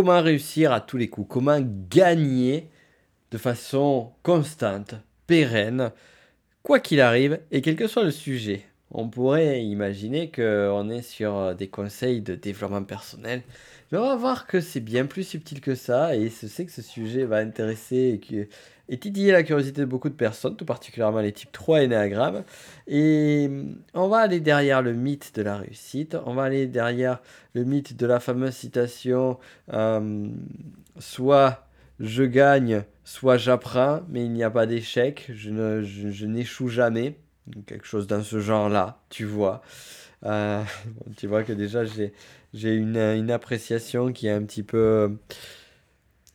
comment réussir à tous les coups, comment gagner de façon constante, pérenne, quoi qu'il arrive et quel que soit le sujet. On pourrait imaginer qu'on est sur des conseils de développement personnel, mais on va voir que c'est bien plus subtil que ça et je sais que ce sujet va intéresser et, et titiller la curiosité de beaucoup de personnes, tout particulièrement les types 3 énéagrammes. Et on va aller derrière le mythe de la réussite, on va aller derrière le mythe de la fameuse citation euh, soit je gagne, soit j'apprends, mais il n'y a pas d'échec, je, n'échoue jamais. Quelque chose dans ce genre-là, tu vois. Euh, tu vois que déjà j'ai, une, une, appréciation qui est un petit peu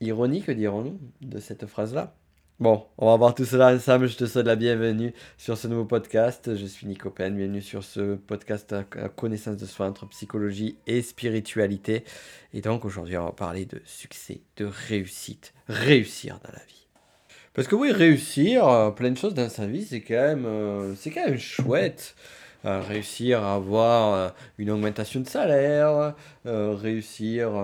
ironique, dirons-nous, de cette phrase-là. Bon, on va voir tout cela ensemble. Je te souhaite la bienvenue sur ce nouveau podcast. Je suis Nico Pen. Bienvenue sur ce podcast à connaissance de soi entre psychologie et spiritualité. Et donc aujourd'hui, on va parler de succès, de réussite. Réussir dans la vie. Parce que oui, réussir euh, plein de choses dans sa vie, c'est quand euh, c'est quand même chouette réussir à avoir euh, une augmentation de salaire, euh, réussir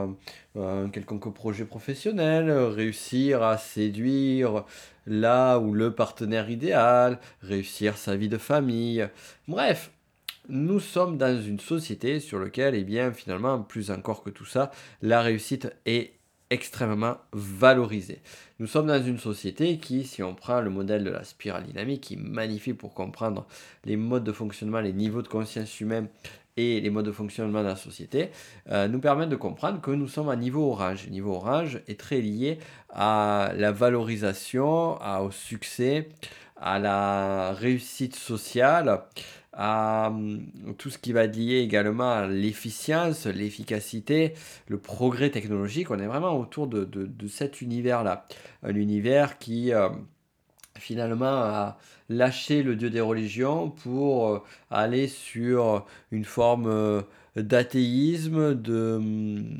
euh, un quelconque projet professionnel, réussir à séduire là ou le partenaire idéal, réussir sa vie de famille. Bref, nous sommes dans une société sur laquelle, eh bien, finalement, plus encore que tout ça, la réussite est extrêmement valorisé. Nous sommes dans une société qui, si on prend le modèle de la spirale dynamique, qui est magnifique pour comprendre les modes de fonctionnement, les niveaux de conscience humaine et les modes de fonctionnement de la société, euh, nous permettent de comprendre que nous sommes à niveau orange. Le niveau orange est très lié à la valorisation, au succès, à la réussite sociale, à hum, tout ce qui va être également à l'efficience, l'efficacité, le progrès technologique. On est vraiment autour de, cet univers-là. Un univers qui euh, finalement a lâché le dieu des religions pour euh, aller sur une forme euh, d'athéisme, de hum,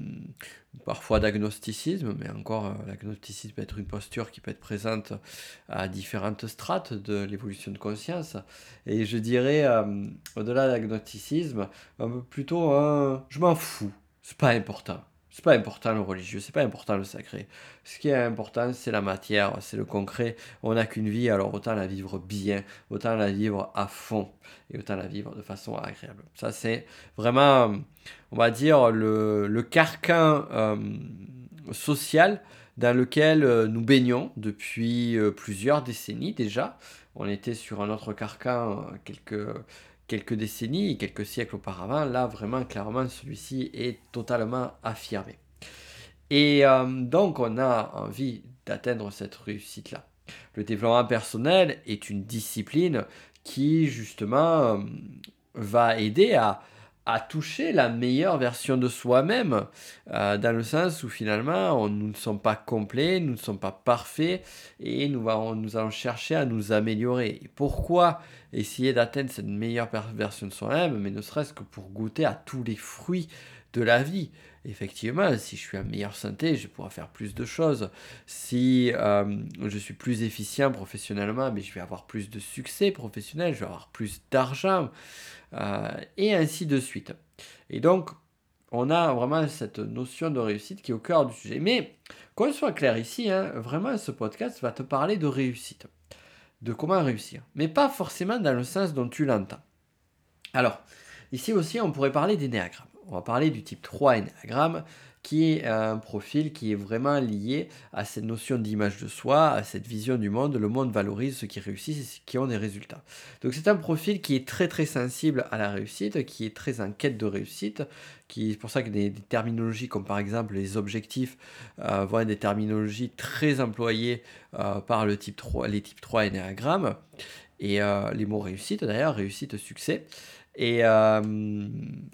parfois d'agnosticisme, mais encore euh, l'agnosticisme peut être une posture qui peut être présente à différentes strates de l'évolution de conscience. Et je dirais, euh, au-delà de l'agnosticisme, plutôt un je m'en fous, c'est pas important. C'est pas important le religieux, c'est pas important le sacré. Ce qui est important, c'est la matière, c'est le concret. On n'a qu'une vie, alors autant la vivre bien, autant la vivre à fond et autant la vivre de façon agréable. Ça, c'est vraiment, on va dire, le, le carcan euh, social dans lequel euh, nous baignons depuis euh, plusieurs décennies déjà. On était sur un autre carcan quelques quelques décennies, quelques siècles auparavant, là vraiment clairement celui-ci est totalement affirmé. Et donc on a envie d'atteindre cette réussite-là. Le développement personnel est une discipline qui justement va aider à à toucher la meilleure version de soi-même, euh, dans le sens où finalement nous ne sommes pas complets, nous ne sommes pas parfaits, et nous, allons chercher à nous améliorer. pourquoi essayer d'atteindre cette meilleure version de soi-même, mais ne serait-ce que pour goûter à tous les fruits de la vie? Effectivement, si je suis en meilleure santé, je pourrai faire plus de choses. Si euh, je suis plus efficient professionnellement, mais je vais avoir plus de succès professionnel, je vais avoir plus d'argent. Euh, et ainsi de suite. Et donc, on a vraiment cette notion de réussite qui est au cœur du sujet. Mais qu'on soit clair ici, hein, vraiment ce podcast va te parler de réussite, de comment réussir, mais pas forcément dans le sens dont tu l'entends. Alors, ici aussi, on pourrait parler d'énéagramme. On va parler du type 3 énéagramme, qui est un profil qui est vraiment lié à cette notion d'image de soi, à cette vision du monde. Le monde valorise ceux qui réussissent et ceux qui ont des résultats. Donc c'est un profil qui est très très sensible à la réussite, qui est très en quête de réussite, qui est pour ça que des, terminologies comme par exemple les objectifs euh, vont être des terminologies très employées euh, par le type 3, les types 3 énéagrammes. Et euh, les mots réussite d'ailleurs, réussite, succès. Et euh,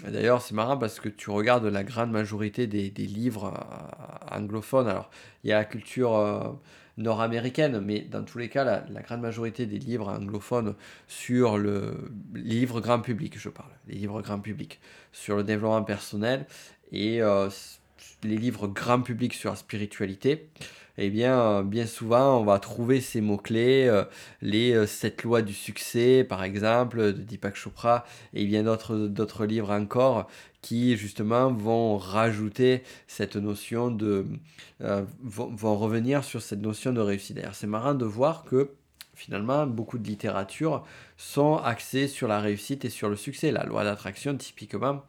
d'ailleurs, c'est marrant parce que tu regardes la grande majorité des, livres euh, anglophones. Alors, il y a la culture euh, nord-américaine, mais dans tous les cas, la, grande majorité des livres anglophones sur le les livres grand public, je parle, les livres grand public, sur le développement personnel. Et les livres grand public sur la spiritualité, eh bien, bien souvent, on va trouver ces mots-clés, les sept lois du succès, par exemple, de Deepak Chopra, et bien d'autres livres encore qui, justement, vont rajouter cette notion de... vont, vont, revenir sur cette notion de réussite. D'ailleurs, c'est marrant de voir que finalement, beaucoup de littérature sont axées sur la réussite et sur le succès. La loi d'attraction, typiquement,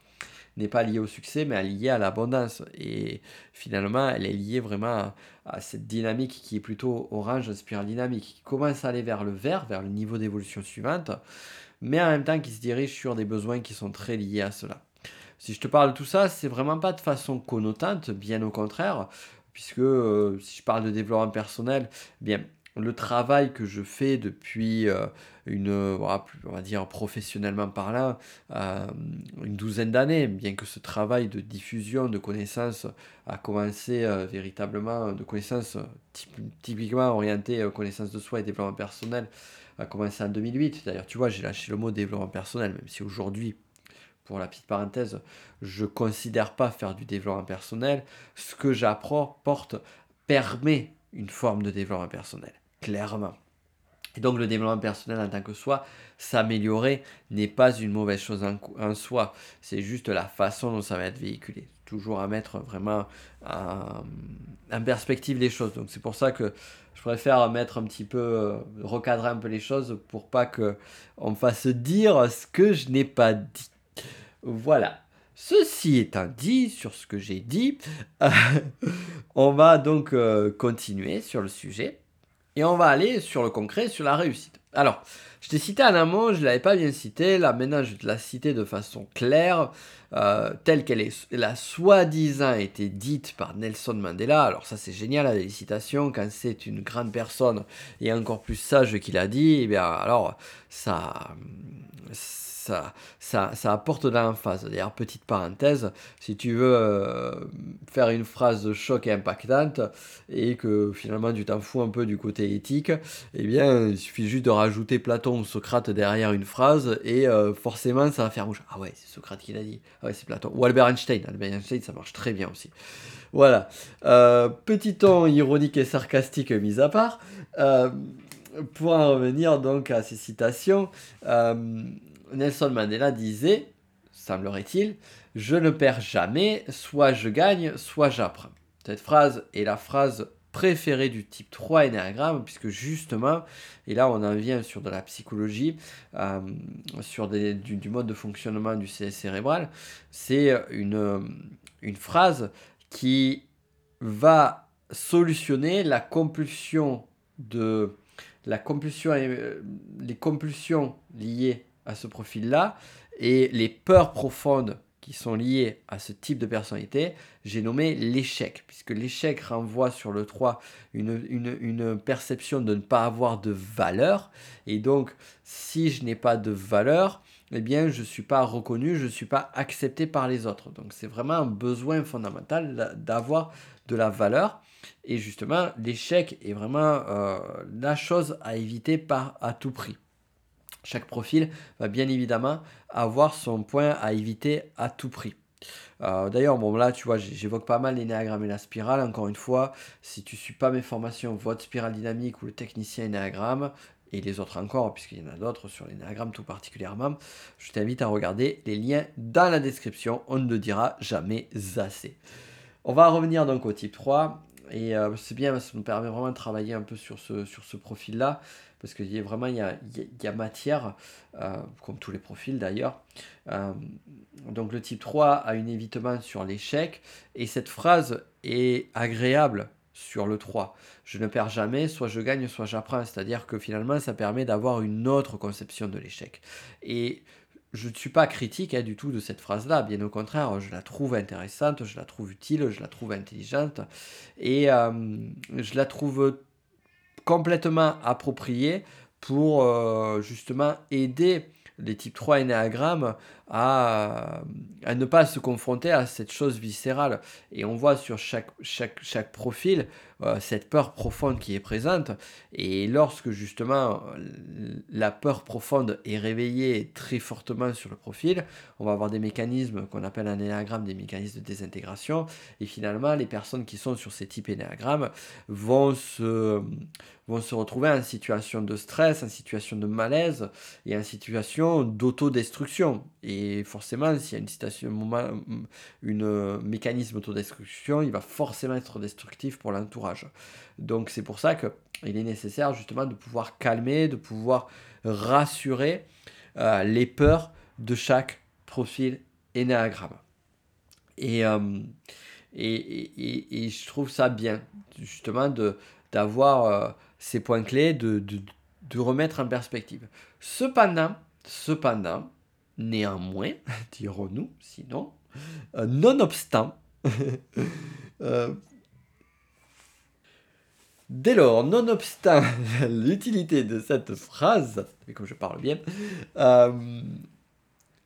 n'est pas liée au succès, mais est liée à l'abondance. Et finalement, elle est liée vraiment à, cette dynamique qui est plutôt orange, spirale dynamique, qui commence à aller vers le vert, vers le niveau d'évolution suivante, mais en même temps qui se dirige sur des besoins qui sont très liés à cela. Si je te parle de tout ça, c'est vraiment pas de façon connotante, bien au contraire, puisque euh, si je parle de développement personnel, bien le travail que je fais depuis euh, une, on va dire professionnellement parlant, euh, une douzaine d'années, bien que ce travail de diffusion de connaissances a commencé euh, véritablement, de connaissances typiquement orientées connaissances de soi et développement personnel, a commencé en 2008. D'ailleurs, tu vois, j'ai lâché le mot développement personnel, même si aujourd'hui, pour la petite parenthèse, je considère pas faire du développement personnel. Ce que j'apporte permet une forme de développement personnel clairement. Et donc le développement personnel en tant que soi, s'améliorer n'est pas une mauvaise chose en, soi, c'est juste la façon dont ça va être véhiculé. Toujours à mettre vraiment en, perspective les choses. Donc c'est pour ça que je préfère mettre un petit peu, euh, recadrer un peu les choses pour pas que on me fasse dire ce que je n'ai pas dit. Voilà. Ceci étant dit, sur ce que j'ai dit, on va donc euh, continuer sur le sujet. Et on va aller sur le concret, sur la réussite. Alors, je t'ai cité en amont, je ne l'avais pas bien cité, là maintenant je te la citer de façon claire, euh, telle qu'elle est, la soi-disant été dite par Nelson Mandela. Alors ça c'est génial, la citation, quand c'est une grande personne et encore plus sage qu'il a dit, eh bien alors ça ça, ça, apporte de l'emphase. D'ailleurs, petite parenthèse, si tu veux euh, faire une phrase de choc et impactante et que finalement tu t'en fous un peu du côté éthique, eh bien, il suffit juste de rajouter Platon Socrate derrière une phrase et euh, forcément ça va faire bouger. Ah ouais, c'est Socrate qui l'a dit. Ah ouais, c'est Platon. Ou Albert Einstein. Albert Einstein, ça marche très bien aussi. Voilà. Euh, petit ton ironique et sarcastique mis à part. pour en revenir donc à ces citations, Nelson Mandela disait, semblerait-il, je ne perds jamais, soit je gagne, soit j'apprends. Cette phrase est la phrase préférée du type 3 énéagramme, puisque justement, et là on en vient sur de la psychologie, euh, sur du, mode de fonctionnement du CS cérébral, c'est une, une phrase qui va solutionner la compulsion de la compulsion, euh, les compulsions liées à ce profil-là et les peurs profondes qui sont liées à ce type de personnalité, j'ai nommé l'échec, puisque l'échec renvoie sur le 3 une, une, perception de ne pas avoir de valeur. Et donc, si je n'ai pas de valeur, eh bien, je ne suis pas reconnu, je ne suis pas accepté par les autres. Donc, c'est vraiment un besoin fondamental d'avoir de la valeur. Et justement, l'échec est vraiment euh, la chose à éviter par à tout prix. Chaque profil va bien évidemment avoir son point à éviter à tout prix. Euh, d'ailleurs, bon là, tu vois, j'évoque pas mal l'énéagramme et la spirale. Encore une fois, si tu ne suis pas mes formations, votre spirale dynamique ou le technicien énéagramme, et les autres encore, puisqu'il y en a d'autres sur l'énéagramme tout particulièrement, je t'invite à regarder les liens dans la description. On ne le dira jamais assez. On va revenir donc au type 3. Et euh, c'est bien, ça nous permet vraiment de travailler un peu sur ce, sur ce profil-là parce que y a vraiment il y a, y a matière, euh, comme tous les profils d'ailleurs. Euh, donc le type 3 a une évitement sur l'échec, et cette phrase est agréable sur le 3. Je ne perds jamais, soit je gagne, soit j'apprends. C'est-à-dire que finalement, ça permet d'avoir une autre conception de l'échec. Et je ne suis pas critique hein, du tout de cette phrase-là, bien au contraire, je la trouve intéressante, je la trouve utile, je la trouve intelligente, et euh, je la trouve complètement approprié pour euh, justement aider les types 3 énéagrammes à, ne pas se confronter à cette chose viscérale. Et on voit sur chaque, chaque, chaque profil euh, cette peur profonde qui est présente. Et lorsque justement la peur profonde est réveillée très fortement sur le profil, on va avoir des mécanismes qu'on appelle un énagramme, des mécanismes de désintégration. Et finalement, les personnes qui sont sur ces types énéagrammes vont se, vont se retrouver en situation de stress, en situation de malaise et en situation d'autodestruction. Et forcément, s'il y a une situation, une mécanisme d'autodestruction, il va forcément être destructif pour l'entourage. Donc c'est pour ça qu'il est nécessaire justement de pouvoir calmer, de pouvoir rassurer euh, les peurs de chaque profil énéagramme. Et, euh, et, et, et, je trouve ça bien, justement, d'avoir euh, ces points clés, de, de, de, remettre en perspective. Cependant, cependant, néanmoins, dirons-nous, sinon, euh, nonobstant, euh, dès lors, nonobstant l'utilité de cette phrase, et comme je parle bien, euh,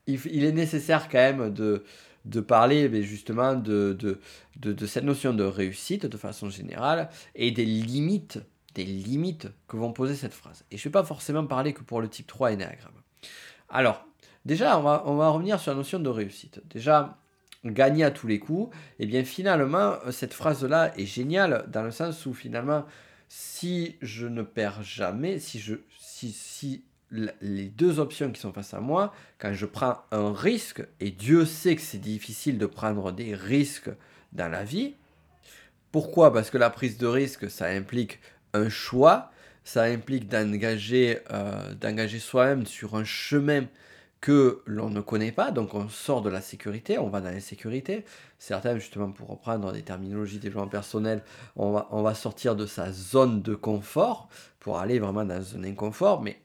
il, il, est nécessaire quand même de, de parler mais justement de, de, de, de, cette notion de réussite de façon générale et des limites, des limites que vont poser cette phrase. Et je ne vais pas forcément parler que pour le type 3 énéagramme. Alors, déjà, on va, on va revenir sur la notion de réussite. Déjà, gagner à tous les coups, et eh bien finalement, cette phrase-là est géniale dans le sens où finalement, si je ne perds jamais, si, je, si, si les deux options qui sont face à moi, quand je prends un risque, et Dieu sait que c'est difficile de prendre des risques dans la vie, pourquoi? Parce que la prise de risque, ça implique un choix, ça implique d'engager euh, d'engager soi-même sur un chemin que l'on ne connaît pas, donc on sort de la sécurité, on va dans l'insécurité. Certains, justement, pour reprendre des terminologies développement personnel, on va, on va sortir de sa zone de confort pour aller vraiment dans un inconfort, mais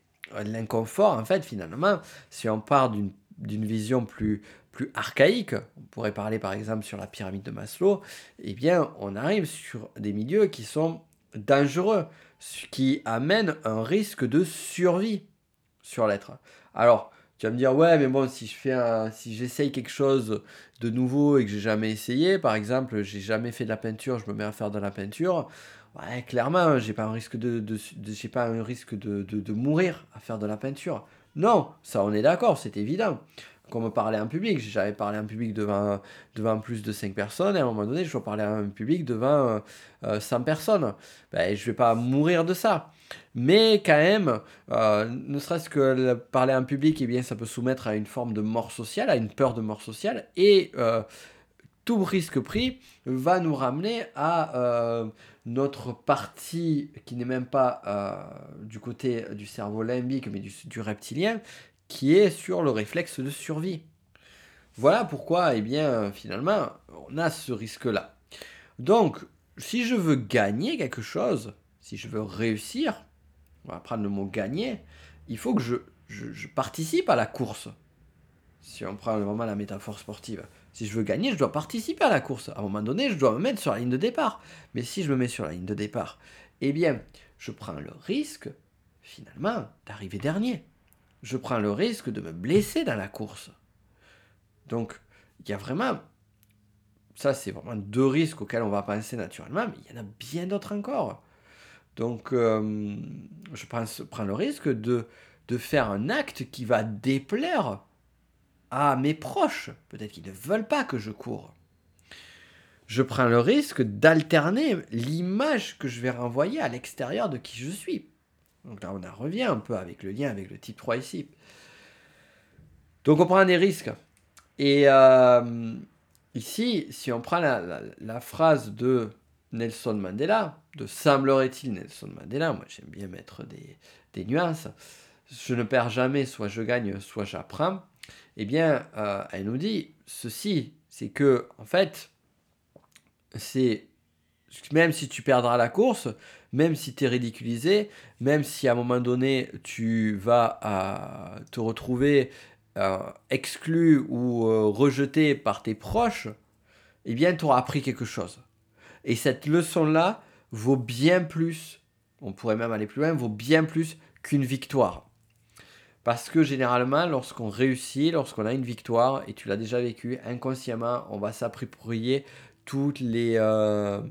l'inconfort, en fait, finalement, si on part d'une vision plus, plus archaïque, on pourrait parler par exemple sur la pyramide de Maslow, eh bien, on arrive sur des milieux qui sont dangereux, ce qui amène un risque de survie sur l'être. Alors, tu vas me dire, ouais, mais bon, si je fais si j'essaye quelque chose de nouveau et que j'ai jamais essayé, par exemple, j'ai jamais fait de la peinture, je me mets à faire de la peinture, Ouais, clairement, j'ai pas un risque de, j'ai pas un risque de, de, mourir à faire de la peinture. Non, ça on est d'accord, c'est évident. Comme parler en public, j'avais parlé en public devant, devant plus de 5 personnes, et à un moment donné, je dois parler en public devant 100 euh, personnes. Ben, je vais pas mourir de ça. Mais quand même, euh, ne serait-ce que parler en public, eh bien, ça peut soumettre à une forme de mort sociale, à une peur de mort sociale, et euh, tout risque pris va nous ramener à notre partie qui n'est même pas euh, du côté du cerveau limbique, mais du, reptilien, qui est sur le réflexe de survie. Voilà pourquoi, eh bien, finalement, on a ce risque-là. Donc, si je veux gagner quelque chose, si je veux réussir, on va prendre le mot gagner, il faut que je, participe à la course. Si on prend vraiment la métaphore sportive. Si je veux gagner, je dois participer à la course. À un moment donné, je dois me mettre sur la ligne de départ. Mais si je me mets sur la ligne de départ, eh bien, je prends le risque, finalement, d'arriver dernier. Je prends le risque de me blesser dans la course. Donc, il y a vraiment... Ça, c'est vraiment deux risques auxquels on va penser naturellement, mais il y en a bien d'autres encore. Donc, euh, je prends, le risque de, de faire un acte qui va déplaire à mes proches. Peut-être qu'ils ne veulent pas que je cours. Je prends le risque d'alterner l'image que je vais renvoyer à l'extérieur de qui je suis. Donc là, on en revient un peu avec le lien avec le type 3 ici. Donc on prend des risques. Et euh, ici, si on prend la, phrase de Nelson Mandela, de semblerait-il Nelson Mandela, moi j'aime bien mettre des, nuances, je ne perds jamais, soit je gagne, soit j'apprends eh bien, euh, elle nous dit ceci, c'est que, en fait, c'est même si tu perdras la course, même si tu es ridiculisé, même si à un moment donné tu vas euh, te retrouver euh, exclu ou rejeté par tes proches, eh bien tu auras appris quelque chose. Et cette leçon-là vaut bien plus, on pourrait même aller plus loin, vaut bien plus qu'une victoire. Parce que généralement, lorsqu'on réussit, lorsqu'on a une victoire, et tu l'as déjà vécu, inconsciemment, on va s'approprier toutes les, euh,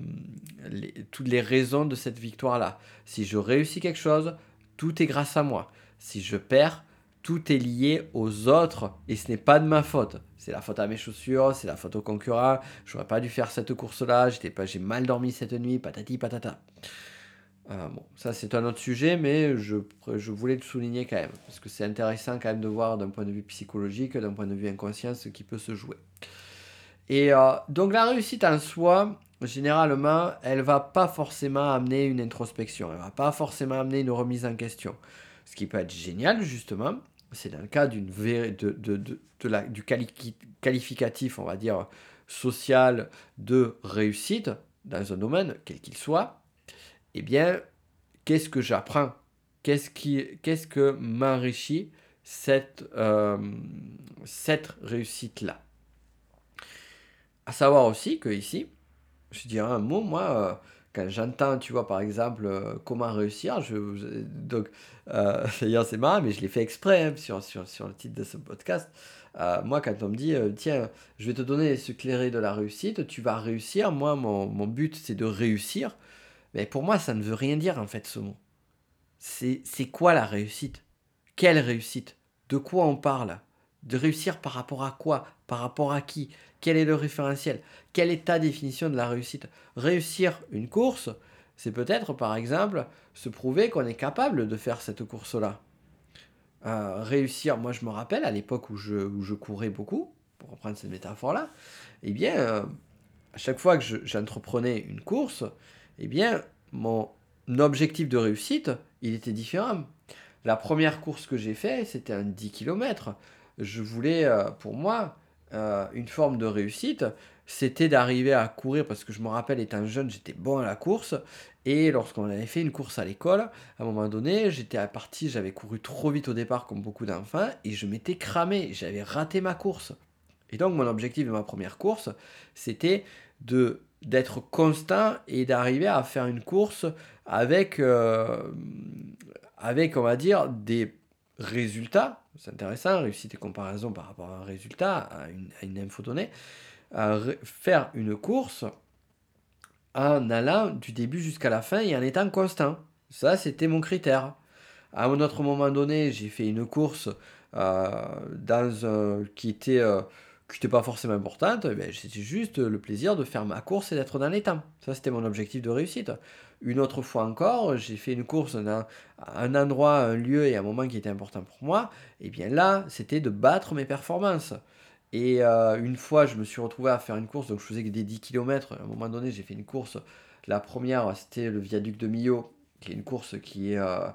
toutes les raisons de cette victoire-là. Si je réussis quelque chose, tout est grâce à moi. Si je perds, tout est lié aux autres et ce n'est pas de ma faute. C'est la faute à mes chaussures, c'est la faute au concurrent. J'aurais pas dû faire cette course-là, pas, j'ai mal dormi cette nuit, patati patata. Euh, bon, ça c'est un autre sujet, mais je, je, voulais le souligner quand même, parce que c'est intéressant quand même de voir d'un point de vue psychologique, d'un point de vue inconscient, ce qui peut se jouer. Et euh, donc la réussite en soi, généralement, elle va pas forcément amener une introspection, elle va pas forcément amener une remise en question. Ce qui peut être génial, justement, c'est dans le cas du qualificatif, on va dire, social de réussite dans un domaine, quel qu'il soit, eh bien, qu'est-ce que j'apprends? Qu'est-ce qui, que m'enrichit cette, euh, cette réussite-là? À savoir aussi que ici, je dirais un mot, moi, euh, quand j'entends, tu vois, par exemple, euh, comment réussir, je, donc, euh, d'ailleurs, c'est marrant, mais je l'ai fait exprès hein, sur, le titre de ce podcast. moi, quand on me dit, tiens, je vais te donner les secrets de la réussite, tu vas réussir, moi, mon, mon but, c'est de réussir. Mais pour moi, ça ne veut rien dire, en fait, ce mot. C'est quoi la réussite? Quelle réussite? De quoi on parle? De réussir par rapport à quoi? Par rapport à qui? Quel est le référentiel? Quelle est ta définition de la réussite? Réussir une course, c'est peut-être par exemple se prouver qu'on est capable de faire cette course-là. Euh, réussir, moi je me rappelle à l'époque où je, courais beaucoup, pour reprendre cette métaphore-là, eh bien, euh, à chaque fois que j'entreprenais une course, eh bien, mon objectif de réussite, il était différent. La première course que j'ai faite, c'était un 10 km. Je voulais, euh, pour moi, euh, une forme de réussite, c'était d'arriver à courir, parce que je me rappelle, étant jeune, j'étais bon à la course, et lorsqu'on avait fait une course à l'école, à un moment donné, j'étais à partie, j'avais couru trop vite au départ, comme beaucoup d'enfants, et je m'étais cramé, j'avais raté ma course. Et donc, mon objectif de ma première course, c'était de d'être constant et d'arriver à faire une course avec, euh, avec, on va dire, des résultats c'est intéressant, réussite et comparaison par rapport à un résultat, à une, info donnée, faire une course en allant du début jusqu'à la fin et en étant constant. Ça, c'était mon critère. À un autre moment donné, j'ai fait une course euh, dans euh, qui n'était pas forcément importante, mais c'était juste le plaisir de faire ma course et d'être dans les temps. Ça, c'était mon objectif de réussite. Une autre fois encore, j'ai fait une course dans un endroit, un lieu et un moment qui était important pour moi. Et bien là, c'était de battre mes performances. Et euh, une fois, je me suis retrouvé à faire une course, donc je faisais des 10 km. À un moment donné, j'ai fait une course. La première, c'était le viaduc de Millau, qui est une course qui est, euh,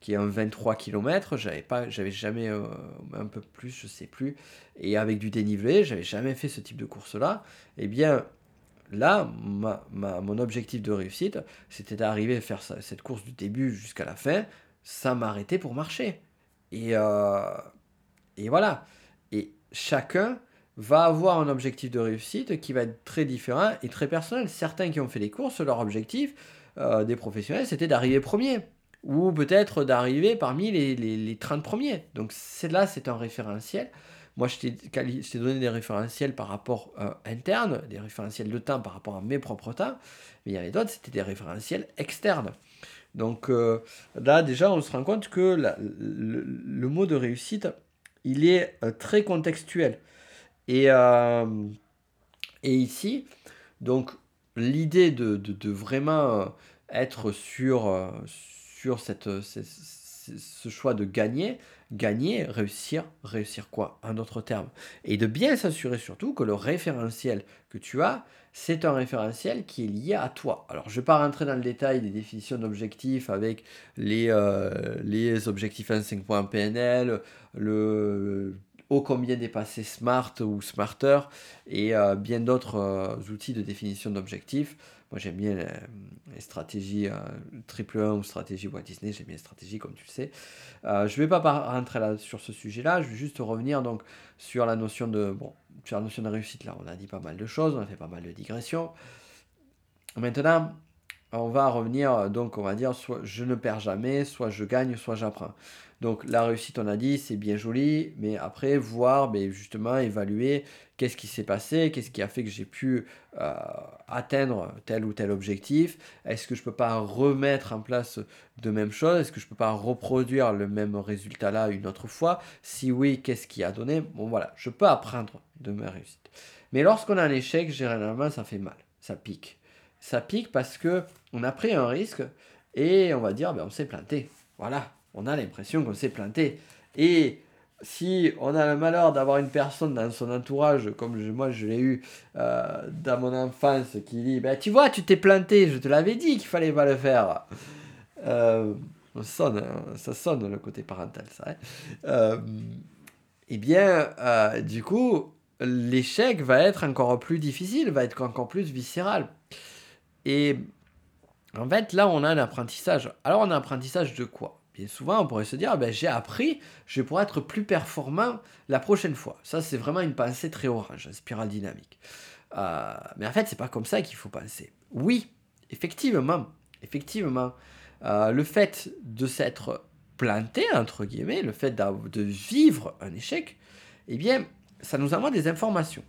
qui est un 23 km. J'avais pas, j'avais jamais euh, un peu plus, je sais plus. Et avec du dénivelé, j'avais jamais fait ce type de course-là. Eh bien, là, mon objectif de réussite, c'était d'arriver à faire cette course du début jusqu'à la fin, sans m'arrêter pour marcher. Et, euh, et voilà. Et chacun va avoir un objectif de réussite qui va être très différent et très personnel. Certains qui ont fait les courses, leur objectif euh, des professionnels, c'était d'arriver premier. Ou peut-être d'arriver parmi les, les, les 30 premiers. Donc là, c'est un référentiel. Moi, je t'ai donné des référentiels par rapport euh, interne, des référentiels de temps par rapport à mes propres temps, mais il y avait d'autres, c'était des référentiels externes. Donc euh, là, déjà, on se rend compte que le, mot de réussite, il est euh, très contextuel. Et, et ici, donc, l'idée de, de, vraiment être sur, sur cette, ce choix de gagner, gagner, réussir, réussir quoi Un autre terme. Et de bien s'assurer surtout que le référentiel que tu as, c'est un référentiel qui est lié à toi. Alors je ne vais pas rentrer dans le détail des définitions d'objectifs avec les, euh, objectifs en 5 points PNL, le ô combien dépasser SMART ou SMARTER et euh, bien d'autres euh, outils de définition d'objectifs. Moi, j'aime bien les, stratégies euh, triple 1 ou stratégie Walt Disney. J'aime bien les stratégies, comme tu le sais. Euh, je ne vais pas rentrer là, sur ce sujet-là. Je vais juste revenir donc sur la notion de bon, sur la notion de réussite. Là, on a dit pas mal de choses, on a fait pas mal de digressions. Maintenant, on va revenir, donc on va dire, soit je ne perds jamais, soit je gagne, soit j'apprends. Donc la réussite, on a dit, c'est bien joli, mais après, voir, mais ben, justement, évaluer qu'est-ce qui s'est passé, qu'est-ce qui a fait que j'ai pu euh, atteindre tel ou tel objectif, est-ce que je ne peux pas remettre en place de même chose, est-ce que je ne peux pas reproduire le même résultat là une autre fois, si oui, qu'est-ce qui a donné, bon voilà, je peux apprendre de ma réussite. Mais lorsqu'on a un échec, généralement, ça fait mal, ça pique. Ça pique parce que on a pris un risque et on va dire, ben, on s'est planté. Voilà, on a l'impression qu'on s'est planté. Et si on a le malheur d'avoir une personne dans son entourage, comme moi je l'ai eu euh, dans mon enfance, qui dit ben, Tu vois, tu t'es planté, je te l'avais dit qu'il fallait pas le faire. Euh, sonne, hein, ça sonne le côté parental, ça. Hein. Euh, eh bien, du coup, l'échec va être encore plus difficile, va être encore plus viscéral. Et en fait, là, on a un apprentissage. Alors, on a un apprentissage de quoi? Bien souvent, on pourrait se dire, ben, j'ai appris, je pouvoir être plus performant la prochaine fois. Ça, c'est vraiment une pensée très orange, une spirale dynamique. Euh, mais en fait, c'est pas comme ça qu'il faut penser. Oui, effectivement, effectivement, euh, le fait de s'être planté, entre guillemets, le fait de vivre un échec, eh bien, ça nous envoie des informations.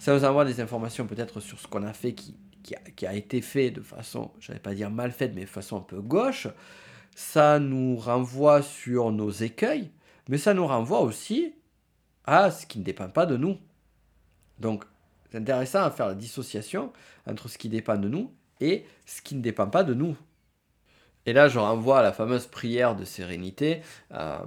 Ça nous envoie des informations peut-être sur ce qu'on a fait qui qui a, été fait de façon, je n'allais pas dire mal faite, mais de façon un peu gauche, ça nous renvoie sur nos écueils, mais ça nous renvoie aussi à ce qui ne dépend pas de nous. Donc, c'est intéressant à faire la dissociation entre ce qui dépend de nous et ce qui ne dépend pas de nous. Et là, je renvoie à la fameuse prière de sérénité, euh,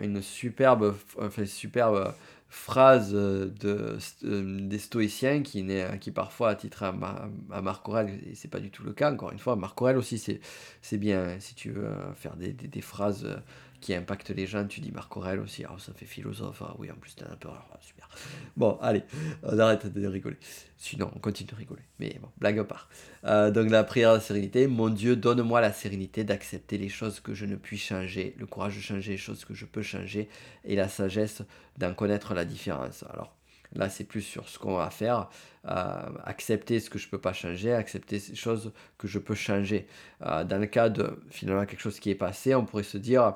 une superbe, enfin, superbe phrase euh, de, euh, des stoïciens qui, qui parfois attitrent à, à Marc Aurèle, et c'est pas du tout le cas, encore une fois, Marc Aurèle aussi, c'est bien, si tu veux faire des phrases qui impacte les gens, tu dis Marc Aurèle aussi, alors ça fait philosophe, ah oui, en plus t'es un peu, ah, super. Bon, allez, on arrête de rigoler. Sinon, on continue de rigoler. Mais bon, blague à part. Euh, donc la prière de sérénité, mon Dieu, donne-moi la sérénité d'accepter les choses que je ne puis changer, le courage de changer les choses que je peux changer, et la sagesse d'en connaître la différence. Alors, Là, c'est plus sur ce qu'on va faire. Euh, accepter ce que je ne peux pas changer, accepter ces choses que je peux changer. Euh, dans le cas de finalement quelque chose qui est passé, on pourrait se dire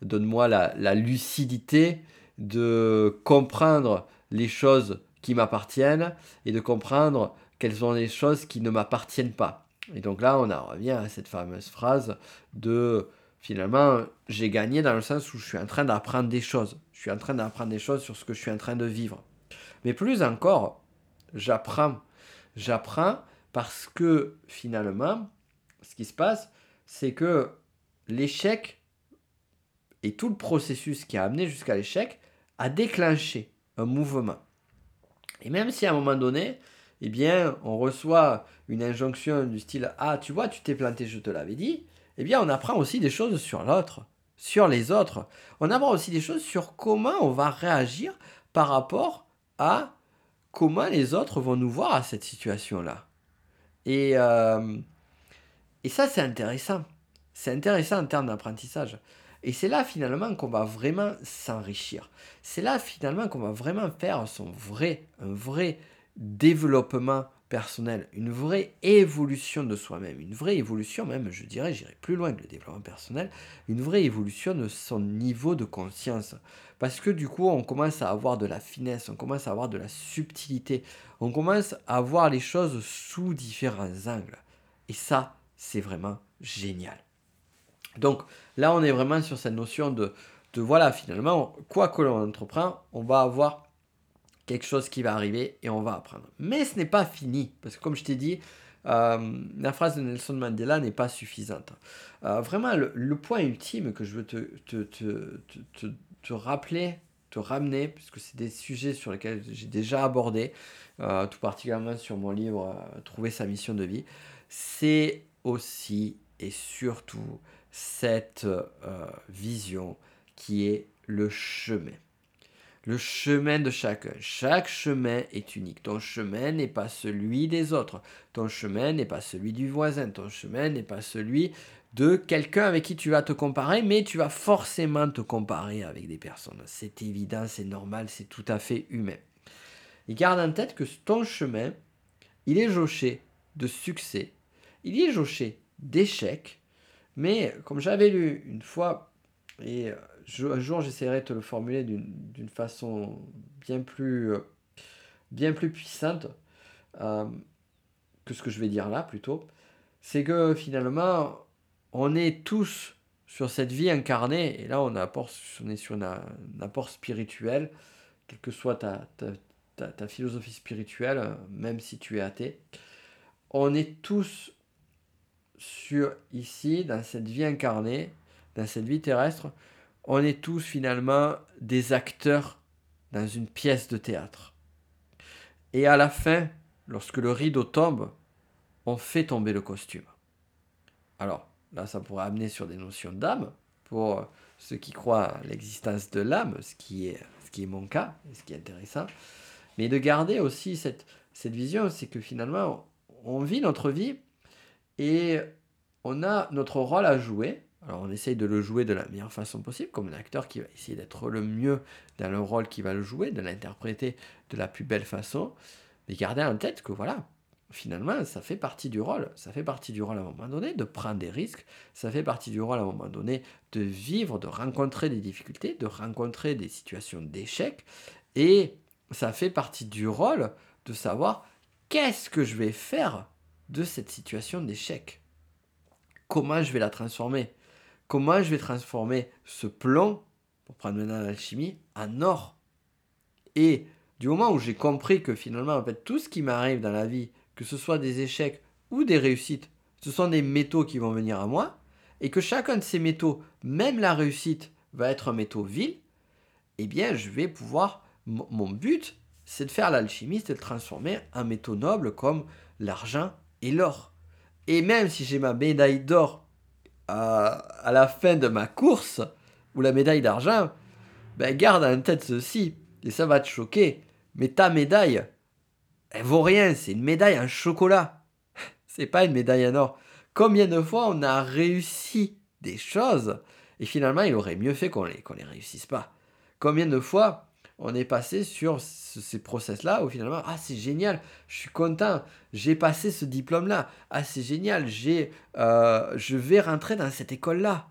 donne-moi la, lucidité de comprendre les choses qui m'appartiennent et de comprendre quelles sont les choses qui ne m'appartiennent pas. Et donc là, on en revient à cette fameuse phrase de finalement, j'ai gagné dans le sens où je suis en train d'apprendre des choses. Je suis en train d'apprendre des choses sur ce que je suis en train de vivre. Mais plus encore, j'apprends. J'apprends parce que finalement, ce qui se passe, c'est que l'échec et tout le processus qui a amené jusqu'à l'échec a déclenché un mouvement. Et même si à un moment donné, eh bien, on reçoit une injonction du style Ah, tu vois, tu t'es planté, je te l'avais dit, eh bien, on apprend aussi des choses sur l'autre, sur les autres. On apprend aussi des choses sur comment on va réagir par rapport à comment les autres vont nous voir à cette situation-là. Et, euh, et ça, c'est intéressant. C'est intéressant en termes d'apprentissage. Et c'est là finalement qu'on va vraiment s'enrichir. C'est là finalement qu'on va vraiment faire son vrai, un vrai développement personnel, une vraie évolution de soi-même, une vraie évolution même, je dirais, j'irai plus loin que le développement personnel, une vraie évolution de son niveau de conscience. Parce que du coup, on commence à avoir de la finesse, on commence à avoir de la subtilité, on commence à voir les choses sous différents angles. Et ça, c'est vraiment génial. Donc là, on est vraiment sur cette notion de, de voilà, finalement, quoi que l'on entreprend, on va avoir quelque chose qui va arriver et on va apprendre. Mais ce n'est pas fini, parce que comme je t'ai dit, euh, la phrase de Nelson Mandela n'est pas suffisante. Euh, vraiment, le, point ultime que je veux te, te, te, te, rappeler, te ramener, puisque c'est des sujets sur lesquels j'ai déjà abordé, euh, tout particulièrement sur mon livre Trouver sa mission de vie, c'est aussi et surtout cette vision qui est le chemin le chemin de chacun. Chaque chemin est unique. Ton chemin n'est pas celui des autres. Ton chemin n'est pas celui du voisin. Ton chemin n'est pas celui de quelqu'un avec qui tu vas te comparer, mais tu vas forcément te comparer avec des personnes. C'est évident, c'est normal, c'est tout à fait humain. Et garde en tête que ton chemin, il est jauché de succès, il est jauché d'échecs, mais comme j'avais lu une fois, et un jour j'essaierai de te le formuler d'une façon bien plus, euh, bien plus puissante euh, que ce que je vais dire là plutôt, c'est que finalement, on est tous sur cette vie incarnée, et là on, on est sur un, apport spirituel, quelle que soit ta, ta, ta, philosophie spirituelle, même si tu es athée, on est tous sur ici, dans cette vie incarnée, dans cette vie terrestre, on est tous finalement des acteurs dans une pièce de théâtre. Et à la fin, lorsque le rideau tombe, on fait tomber le costume. Alors, là, ça pourrait amener sur des notions d'âme, pour ceux qui croient à l'existence de l'âme, ce, qui est, ce qui est mon cas, ce qui est intéressant. Mais de garder aussi cette, cette vision, c'est que finalement, on vit notre vie et on a notre rôle à jouer. Alors on essaye de le jouer de la meilleure façon possible, comme un acteur qui va essayer d'être le mieux dans le rôle qu'il va le jouer, de l'interpréter de la plus belle façon. Mais garder en tête que voilà, finalement, ça fait partie du rôle. Ça fait partie du rôle à un moment donné de prendre des risques. Ça fait partie du rôle à un moment donné de vivre, de rencontrer des difficultés, de rencontrer des situations d'échec. Et ça fait partie du rôle de savoir qu'est-ce que je vais faire de cette situation d'échec? Comment je vais la transformer? Comment je vais transformer ce plomb, pour prendre maintenant l'alchimie, en or Et du moment où j'ai compris que finalement, en fait, tout ce qui m'arrive dans la vie, que ce soit des échecs ou des réussites, ce sont des métaux qui vont venir à moi, et que chacun de ces métaux, même la réussite, va être un métaux vil, eh bien, je vais pouvoir. Mon but, c'est de faire l'alchimie, c'est de transformer un métaux noble comme l'argent et l'or. Et même si j'ai ma médaille d'or à, la fin de ma course, ou la médaille d'argent, ben garde en tête ceci, et ça va te choquer, mais ta médaille, elle vaut rien, c'est une médaille en chocolat. c'est pas une médaille en or. Combien de fois on a réussi des choses, et finalement il aurait mieux fait qu'on les, qu'on les réussisse pas. Combien de fois on est passé sur ces process-là où finalement, ah c'est génial, je suis content, j'ai passé ce diplôme-là, ah c'est génial, j'ai, euh, je vais rentrer dans cette école-là.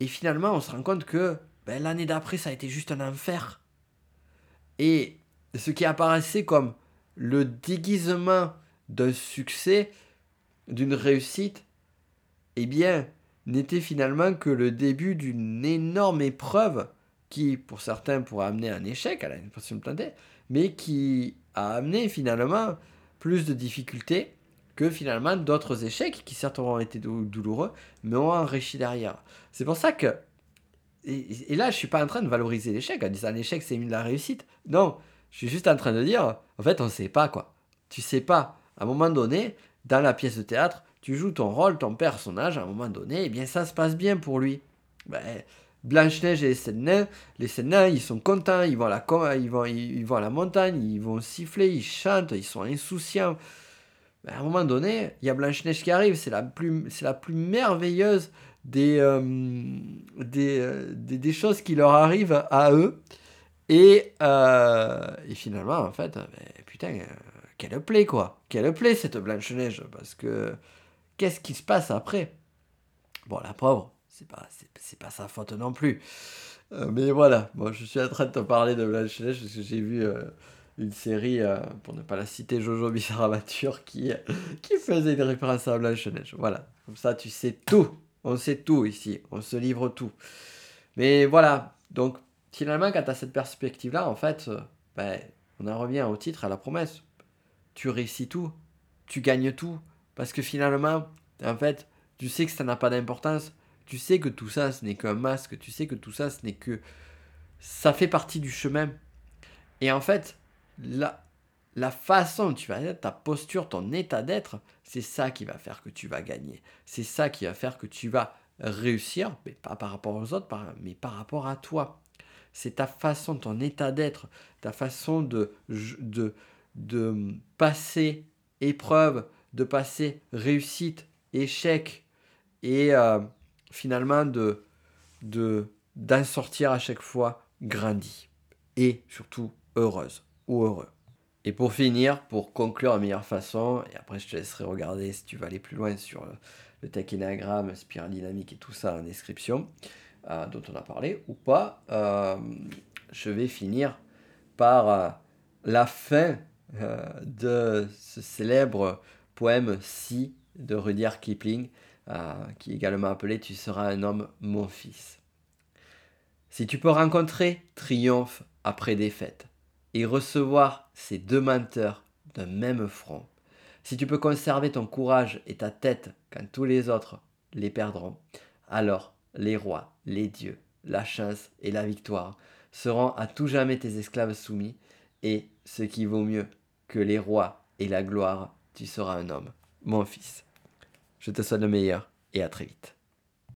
Et finalement, on se rend compte que ben, l'année d'après, ça a été juste un enfer. Et ce qui apparaissait comme le déguisement d'un succès, d'une réussite, eh bien, n'était finalement que le début d'une énorme épreuve qui, pour certains, pourrait amener un échec à la de planter, mais qui a amené finalement plus de difficultés que finalement d'autres échecs qui certes auront été douloureux, mais ont enrichi derrière. C'est pour ça que, et, là je suis pas en train de valoriser l'échec en disant l'échec c'est une de la réussite. Non, je suis juste en train de dire, en fait on ne sait pas quoi. Tu sais pas. À un moment donné, dans la pièce de théâtre, tu joues ton rôle, ton personnage, à un moment donné, et eh bien ça se passe bien pour lui. Ben, Blanche-Neige et les sept nains, les sept nains, ils sont contents, ils vont, à la, vont, la montagne, ils vont siffler, ils chantent, ils sont insouciants. Mais à un moment donné, il y a Blanche-Neige qui arrive, c'est la plus, merveilleuse des, euh, euh, des, choses qui leur arrivent à eux. Et, euh, et finalement, en fait, ben, putain, quelle plaît quoi, quelle plaît cette Blanche-Neige, parce que qu'est-ce qui se passe après? Bon, la pauvre, c'est pas, c'est, pas sa faute non plus. Euh, mais voilà, moi je suis en train de te parler de Blanche-Neige parce que j'ai vu euh, une série, euh, pour ne pas la citer, Jojo Bizarre Aventure, qui, qui faisait une référence à Blanche-Neige. Voilà, comme ça tu sais tout. On sait tout ici, on se livre tout. Mais voilà, donc finalement, quand tu as cette perspective-là, en fait, ben, on en revient au titre, à la promesse. Tu réussis tout, tu gagnes tout, parce que finalement, en fait, tu sais que ça n'a pas d'importance tu sais que tout ça, ce n'est qu'un masque, tu sais que tout ça, ce n'est que... Ça fait partie du chemin. Et en fait, la, la façon dont tu vas être, ta posture, ton état d'être, c'est ça qui va faire que tu vas gagner. C'est ça qui va faire que tu vas réussir, mais pas par rapport aux autres, mais par rapport à toi. C'est ta façon, ton état d'être, ta façon de, de, de passer épreuve, de passer réussite, échec et, euh, finalement de d'en sortir à chaque fois grandi et surtout heureuse ou heureux. Et pour finir, pour conclure de meilleure façon, et après je te laisserai regarder si tu veux aller plus loin sur le, tech énagramme, spirale dynamique et tout ça en description, euh, dont on a parlé, ou pas, euh, je vais finir par euh, la fin de ce célèbre poème Si de Rudyard Kipling, qui est également appelé Tu seras un homme, mon fils. Si tu peux rencontrer triomphe après défaite, et recevoir ces deux menteurs d'un même front, si tu peux conserver ton courage et ta tête quand tous les autres les perdront, alors les rois, les dieux, la chance et la victoire seront à tout jamais tes esclaves soumis, et ce qui vaut mieux que les rois et la gloire, tu seras un homme, mon fils. Je te souhaite le meilleur et à très vite.